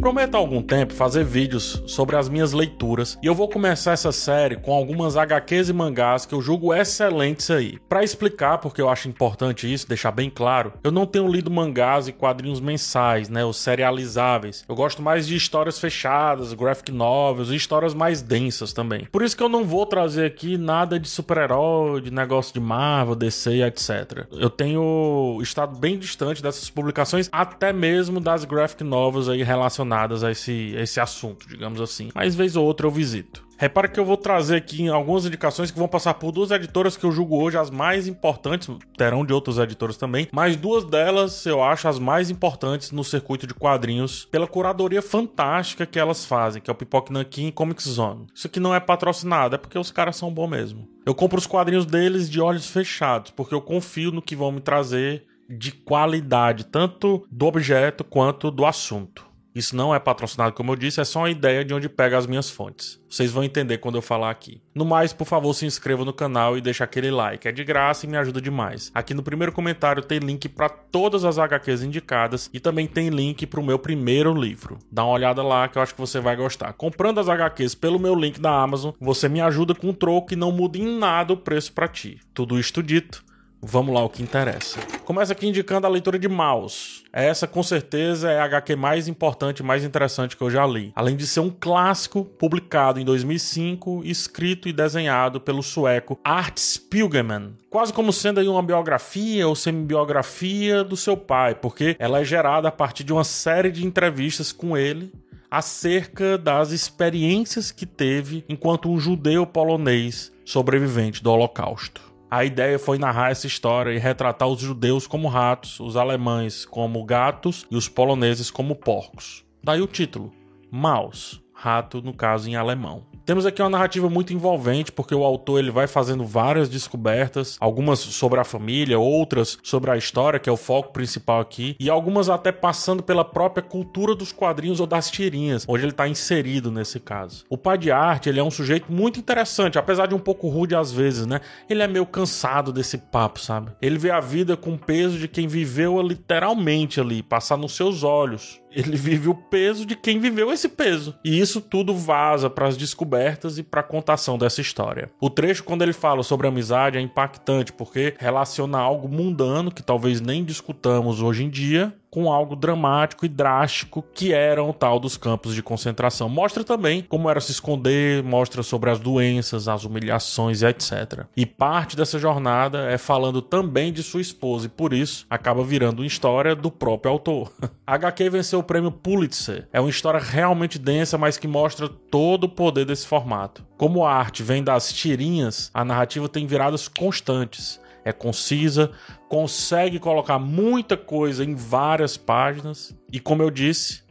Prometo há algum tempo fazer vídeos sobre as minhas leituras e eu vou começar essa série com algumas HQs e mangás que eu julgo excelentes aí. Para explicar porque eu acho importante isso, deixar bem claro, eu não tenho lido mangás e quadrinhos mensais, né, os serializáveis. Eu gosto mais de histórias fechadas, graphic novels e histórias mais densas também. Por isso que eu não vou trazer aqui nada de super-herói, de negócio de Marvel, DC, etc. Eu tenho estado bem distante dessas publicações, até mesmo das graphic novels aí relacionadas relacionadas a esse, a esse assunto, digamos assim. Mas vez ou outra eu visito. Repare que eu vou trazer aqui algumas indicações que vão passar por duas editoras que eu julgo hoje as mais importantes, terão de outras editoras também, mas duas delas eu acho as mais importantes no circuito de quadrinhos pela curadoria fantástica que elas fazem, que é o Pipoque Nankin e Comic Zone. Isso aqui não é patrocinado, é porque os caras são bons mesmo. Eu compro os quadrinhos deles de olhos fechados, porque eu confio no que vão me trazer de qualidade, tanto do objeto quanto do assunto. Isso não é patrocinado, como eu disse, é só uma ideia de onde pega as minhas fontes. Vocês vão entender quando eu falar aqui. No mais, por favor, se inscreva no canal e deixe aquele like. É de graça e me ajuda demais. Aqui no primeiro comentário tem link para todas as HQs indicadas e também tem link para o meu primeiro livro. Dá uma olhada lá que eu acho que você vai gostar. Comprando as HQs pelo meu link da Amazon, você me ajuda com um troco e não muda em nada o preço para ti. Tudo isto dito, Vamos lá, o que interessa. Começa aqui indicando a leitura de Maus. Essa, com certeza, é a HQ mais importante e mais interessante que eu já li. Além de ser um clássico publicado em 2005, escrito e desenhado pelo sueco Art Spiegelman. Quase como sendo aí uma biografia ou semi-biografia do seu pai, porque ela é gerada a partir de uma série de entrevistas com ele acerca das experiências que teve enquanto um judeu polonês sobrevivente do Holocausto. A ideia foi narrar essa história e retratar os judeus como ratos, os alemães como gatos e os poloneses como porcos. Daí o título: Maus, rato no caso em alemão. Temos aqui uma narrativa muito envolvente, porque o autor ele vai fazendo várias descobertas, algumas sobre a família, outras sobre a história, que é o foco principal aqui, e algumas até passando pela própria cultura dos quadrinhos ou das tirinhas, onde ele está inserido nesse caso. O pai de arte, ele é um sujeito muito interessante, apesar de um pouco rude às vezes, né? Ele é meio cansado desse papo, sabe? Ele vê a vida com o peso de quem viveu literalmente ali, passar nos seus olhos ele vive o peso de quem viveu esse peso. E isso tudo vaza para as descobertas e para a contação dessa história. O trecho, quando ele fala sobre amizade, é impactante porque relaciona algo mundano que talvez nem discutamos hoje em dia com algo dramático e drástico que eram o tal dos campos de concentração. Mostra também como era se esconder, mostra sobre as doenças, as humilhações e etc. E parte dessa jornada é falando também de sua esposa e por isso acaba virando uma história do próprio autor. A HQ venceu o prêmio Pulitzer. É uma história realmente densa, mas que mostra todo o poder desse formato. Como a arte vem das tirinhas, a narrativa tem viradas constantes é concisa, consegue colocar muita coisa em várias páginas e, como eu disse,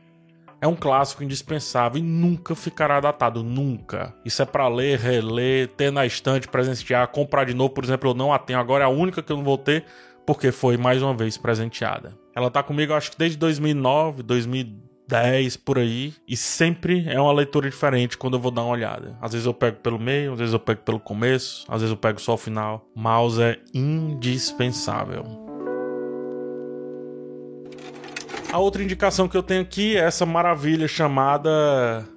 é um clássico indispensável e nunca ficará datado, nunca. Isso é para ler, reler, ter na estante, presentear, comprar de novo, por exemplo, eu não a tenho agora, é a única que eu não vou ter porque foi mais uma vez presenteada. Ela tá comigo acho que desde 2009, 2010 10 por aí, e sempre é uma leitura diferente quando eu vou dar uma olhada. Às vezes eu pego pelo meio, às vezes eu pego pelo começo, às vezes eu pego só o final. Mouse é indispensável. A outra indicação que eu tenho aqui é essa maravilha chamada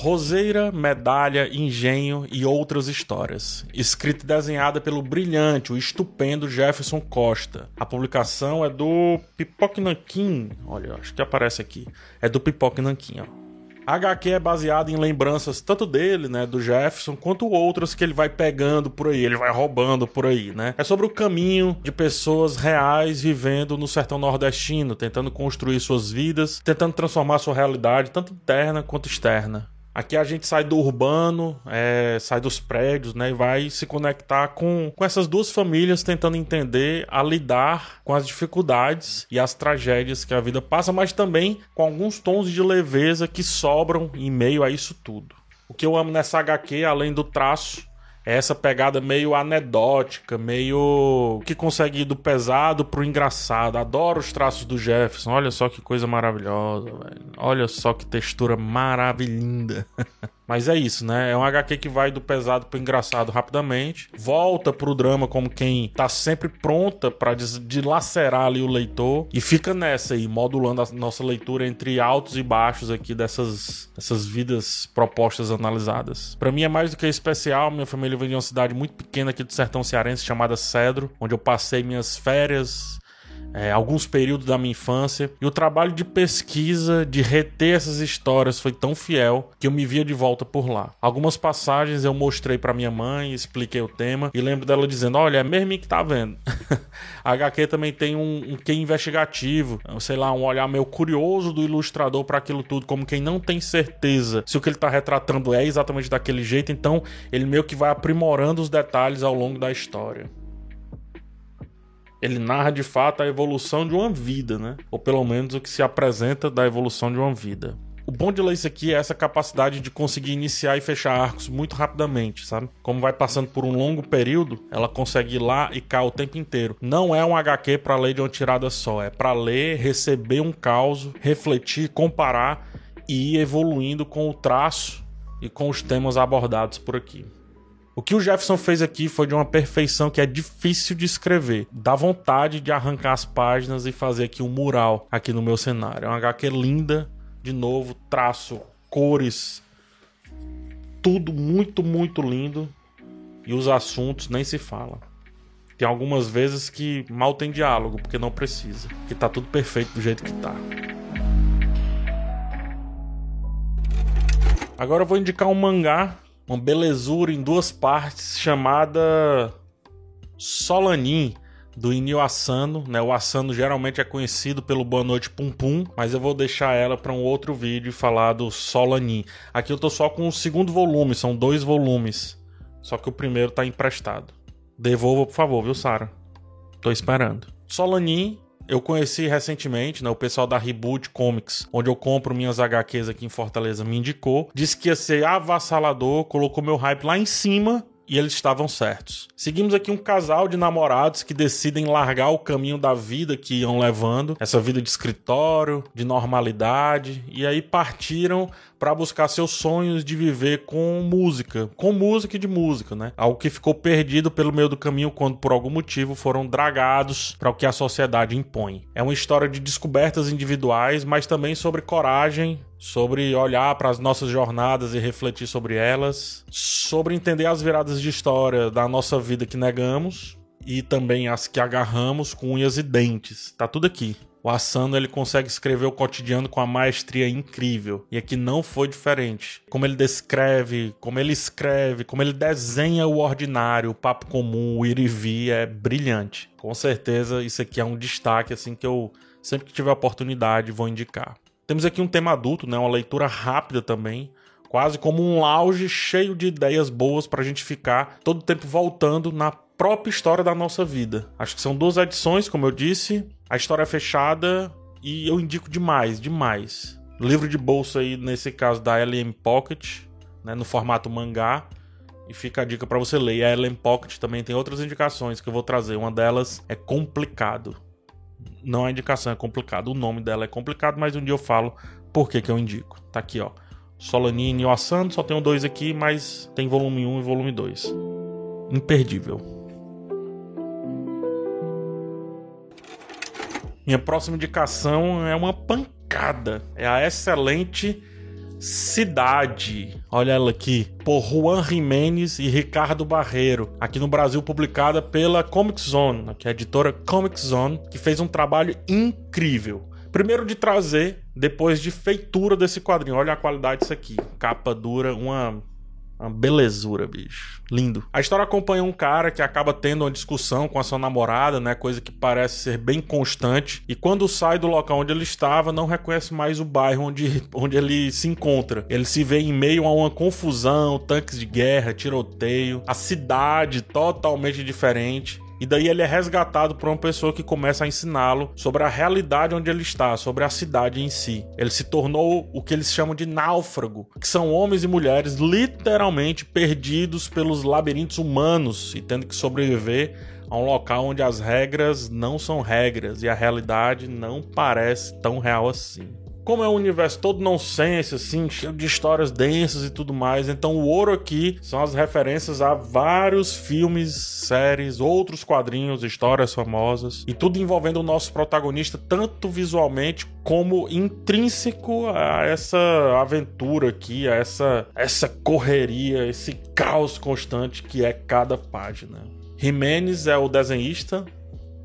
Roseira, Medalha, Engenho e Outras Histórias. Escrita e desenhada pelo brilhante, o estupendo Jefferson Costa. A publicação é do Pipoque Nankin. Olha, acho que aparece aqui. É do Pipoque Nankin, ó. A HQ é baseada em lembranças tanto dele, né, do Jefferson, quanto outras que ele vai pegando por aí, ele vai roubando por aí, né? É sobre o caminho de pessoas reais vivendo no sertão nordestino, tentando construir suas vidas, tentando transformar sua realidade, tanto interna quanto externa. Aqui a gente sai do urbano, é, sai dos prédios, né? E vai se conectar com, com essas duas famílias tentando entender a lidar com as dificuldades e as tragédias que a vida passa, mas também com alguns tons de leveza que sobram em meio a isso tudo. O que eu amo nessa HQ, além do traço, essa pegada meio anedótica, meio que consegue ir do pesado pro engraçado. Adoro os traços do Jefferson. Olha só que coisa maravilhosa, velho. Olha só que textura maravilhinda. Mas é isso, né? É um HQ que vai do pesado pro engraçado rapidamente, volta pro drama como quem tá sempre pronta para dilacerar ali o leitor e fica nessa aí, modulando a nossa leitura entre altos e baixos aqui dessas, dessas vidas propostas analisadas. Para mim é mais do que especial, minha família vem de uma cidade muito pequena aqui do sertão cearense chamada Cedro, onde eu passei minhas férias é, alguns períodos da minha infância. E o trabalho de pesquisa, de reter essas histórias, foi tão fiel que eu me via de volta por lá. Algumas passagens eu mostrei para minha mãe, expliquei o tema e lembro dela dizendo: Olha, é mesmo que tá vendo. a HQ também tem um, um que investigativo, sei lá, um olhar meio curioso do ilustrador para aquilo tudo, como quem não tem certeza se o que ele tá retratando é exatamente daquele jeito, então ele meio que vai aprimorando os detalhes ao longo da história ele narra de fato a evolução de uma vida, né? Ou pelo menos o que se apresenta da evolução de uma vida. O bom de isso aqui é essa capacidade de conseguir iniciar e fechar arcos muito rapidamente, sabe? Como vai passando por um longo período, ela consegue ir lá e cá o tempo inteiro. Não é um HQ para ler de uma tirada só, é para ler, receber um caos, refletir, comparar e ir evoluindo com o traço e com os temas abordados por aqui. O que o Jefferson fez aqui foi de uma perfeição que é difícil de escrever. Dá vontade de arrancar as páginas e fazer aqui um mural aqui no meu cenário. É uma HQ linda, de novo, traço, cores, tudo muito, muito lindo. E os assuntos nem se fala. Tem algumas vezes que mal tem diálogo, porque não precisa. Que tá tudo perfeito do jeito que tá. Agora eu vou indicar um mangá uma belezura em duas partes chamada Solanin do Inio Asano, né? O Asano geralmente é conhecido pelo Boa Noite Pum Pum, mas eu vou deixar ela para um outro vídeo e falar do Solanin. Aqui eu tô só com o segundo volume, são dois volumes. Só que o primeiro tá emprestado. Devolva, por favor, viu, Sara? Tô esperando. Solanin eu conheci recentemente, né, o pessoal da Reboot Comics, onde eu compro minhas HQs aqui em Fortaleza, me indicou. Disse que ia ser avassalador, colocou meu hype lá em cima e eles estavam certos. Seguimos aqui um casal de namorados que decidem largar o caminho da vida que iam levando, essa vida de escritório, de normalidade, e aí partiram para buscar seus sonhos de viver com música, com música e de música, né? Algo que ficou perdido pelo meio do caminho quando por algum motivo foram dragados para o que a sociedade impõe. É uma história de descobertas individuais, mas também sobre coragem, sobre olhar para as nossas jornadas e refletir sobre elas, sobre entender as viradas de história da nossa vida que negamos e também as que agarramos com unhas e dentes. Tá tudo aqui. O Asano ele consegue escrever o cotidiano com a maestria incrível. E aqui não foi diferente. Como ele descreve, como ele escreve, como ele desenha o ordinário, o papo comum, o ir e vir é brilhante. Com certeza isso aqui é um destaque assim que eu sempre que tiver oportunidade vou indicar. Temos aqui um tema adulto, né? Uma leitura rápida também, quase como um lounge cheio de ideias boas para a gente ficar todo o tempo voltando na própria história da nossa vida. Acho que são duas edições, como eu disse. A história é fechada e eu indico demais, demais. Livro de bolsa aí, nesse caso da LM Pocket, né, no formato mangá. E fica a dica para você ler. E a LM Pocket também tem outras indicações que eu vou trazer. Uma delas é complicado não é indicação, é complicado. O nome dela é complicado, mas um dia eu falo por que, que eu indico. Tá aqui, ó. Solanine e Ossando, só tenho dois aqui, mas tem volume 1 e volume 2. Imperdível. Minha próxima indicação é uma pancada. É a excelente Cidade. Olha ela aqui. Por Juan Jimenez e Ricardo Barreiro. Aqui no Brasil, publicada pela Comic Zone, que é a editora Comic Zone, que fez um trabalho incrível. Primeiro de trazer, depois de feitura desse quadrinho. Olha a qualidade disso aqui. Capa dura, uma uma belezura, bicho. Lindo. A história acompanha um cara que acaba tendo uma discussão com a sua namorada, né? Coisa que parece ser bem constante. E quando sai do local onde ele estava, não reconhece mais o bairro onde, onde ele se encontra. Ele se vê em meio a uma confusão, tanques de guerra, tiroteio, a cidade totalmente diferente. E daí ele é resgatado por uma pessoa que começa a ensiná-lo sobre a realidade onde ele está, sobre a cidade em si. Ele se tornou o que eles chamam de náufrago, que são homens e mulheres literalmente perdidos pelos labirintos humanos e tendo que sobreviver a um local onde as regras não são regras e a realidade não parece tão real assim. Como é um universo todo nonsense, assim, cheio de histórias densas e tudo mais, então o ouro aqui são as referências a vários filmes, séries, outros quadrinhos, histórias famosas, e tudo envolvendo o nosso protagonista, tanto visualmente como intrínseco a essa aventura aqui, a essa, essa correria, esse caos constante que é cada página. Jimenez é o desenhista,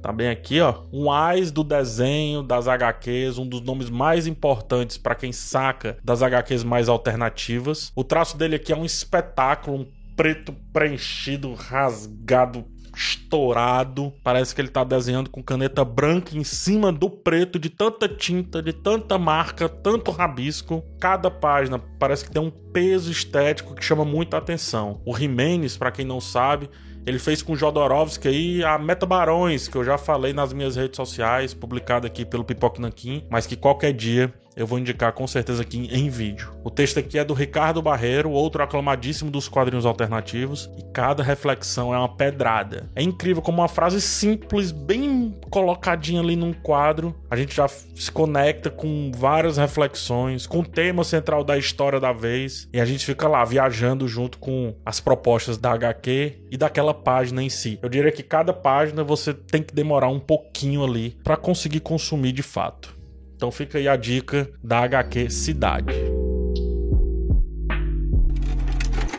Tá bem aqui, ó. Um AIS do desenho das HQs, um dos nomes mais importantes para quem saca das HQs mais alternativas. O traço dele aqui é um espetáculo, um preto preenchido, rasgado, estourado. Parece que ele tá desenhando com caneta branca em cima do preto de tanta tinta, de tanta marca, tanto rabisco. Cada página parece que tem um peso estético que chama muita atenção. O Jimenez, para quem não sabe, ele fez com Jodorowsky aí a Meta Barões, que eu já falei nas minhas redes sociais, publicado aqui pelo Pipoque Nanquim, mas que qualquer dia eu vou indicar com certeza aqui em vídeo. O texto aqui é do Ricardo Barreiro, outro aclamadíssimo dos quadrinhos alternativos, e cada reflexão é uma pedrada. É incrível como uma frase simples, bem colocadinha ali num quadro, a gente já se conecta com várias reflexões, com o tema central da história da vez, e a gente fica lá viajando junto com as propostas da HQ e daquela página em si. Eu diria que cada página você tem que demorar um pouquinho ali para conseguir consumir de fato. Então fica aí a dica da HQ Cidade.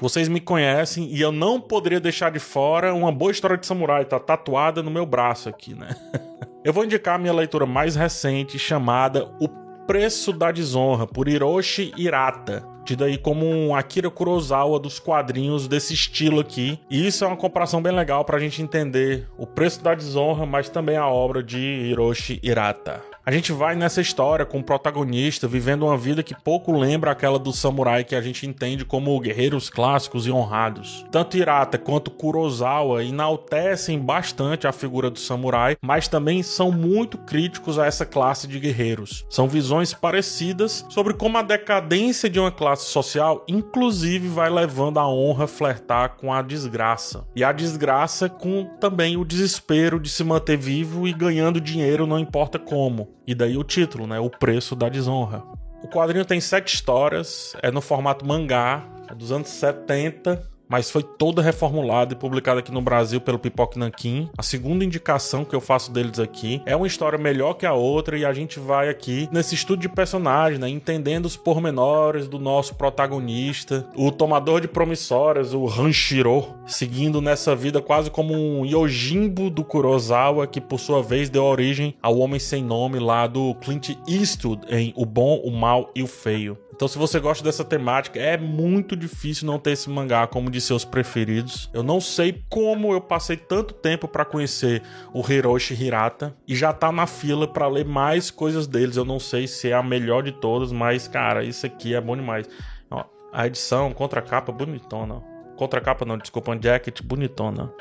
Vocês me conhecem e eu não poderia deixar de fora uma boa história de samurai, tá tatuada no meu braço aqui, né? Eu vou indicar a minha leitura mais recente chamada O Preço da Desonra, por Hiroshi Hirata tido aí como um Akira Kurosawa dos quadrinhos desse estilo aqui. E isso é uma comparação bem legal para a gente entender o preço da desonra, mas também a obra de Hiroshi Hirata. A gente vai nessa história com o protagonista vivendo uma vida que pouco lembra aquela do samurai que a gente entende como guerreiros clássicos e honrados. Tanto Hirata quanto Kurosawa enaltecem bastante a figura do samurai, mas também são muito críticos a essa classe de guerreiros. São visões parecidas sobre como a decadência de uma classe social, inclusive, vai levando a honra a flertar com a desgraça. E a desgraça com também o desespero de se manter vivo e ganhando dinheiro não importa como. E daí o título, né? O preço da desonra. O quadrinho tem sete histórias, é no formato mangá, é dos anos 70, mas foi toda reformulada e publicada aqui no Brasil pelo Pipoque Nankin. A segunda indicação que eu faço deles aqui é uma história melhor que a outra e a gente vai aqui nesse estudo de personagem, né, entendendo os pormenores do nosso protagonista, o tomador de promissórias, o Hanshiro, seguindo nessa vida quase como um Yojimbo do Kurosawa, que por sua vez deu origem ao Homem Sem Nome lá do Clint Eastwood em O Bom, o Mal e o Feio. Então, se você gosta dessa temática, é muito difícil não ter esse mangá como de seus preferidos. Eu não sei como eu passei tanto tempo para conhecer o Hiroshi Hirata e já tá na fila para ler mais coisas deles. Eu não sei se é a melhor de todas, mas cara, isso aqui é bom demais. Ó, a edição, contracapa bonitona. Contracapa não, desculpa, um jacket bonitona.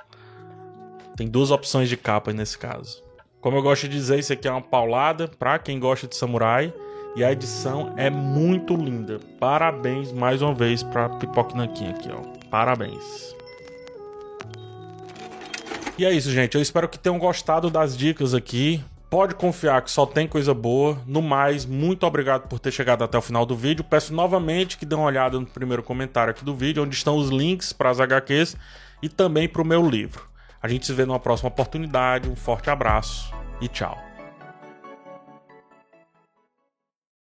Tem duas opções de capa nesse caso. Como eu gosto de dizer, isso aqui é uma paulada para quem gosta de samurai. E a edição é muito linda. Parabéns mais uma vez para Pipoque Nanquim aqui, ó. Parabéns. E é isso, gente. Eu espero que tenham gostado das dicas aqui. Pode confiar que só tem coisa boa. No mais, muito obrigado por ter chegado até o final do vídeo. Peço novamente que dê uma olhada no primeiro comentário aqui do vídeo, onde estão os links para as HQs e também para o meu livro. A gente se vê numa próxima oportunidade. Um forte abraço e tchau.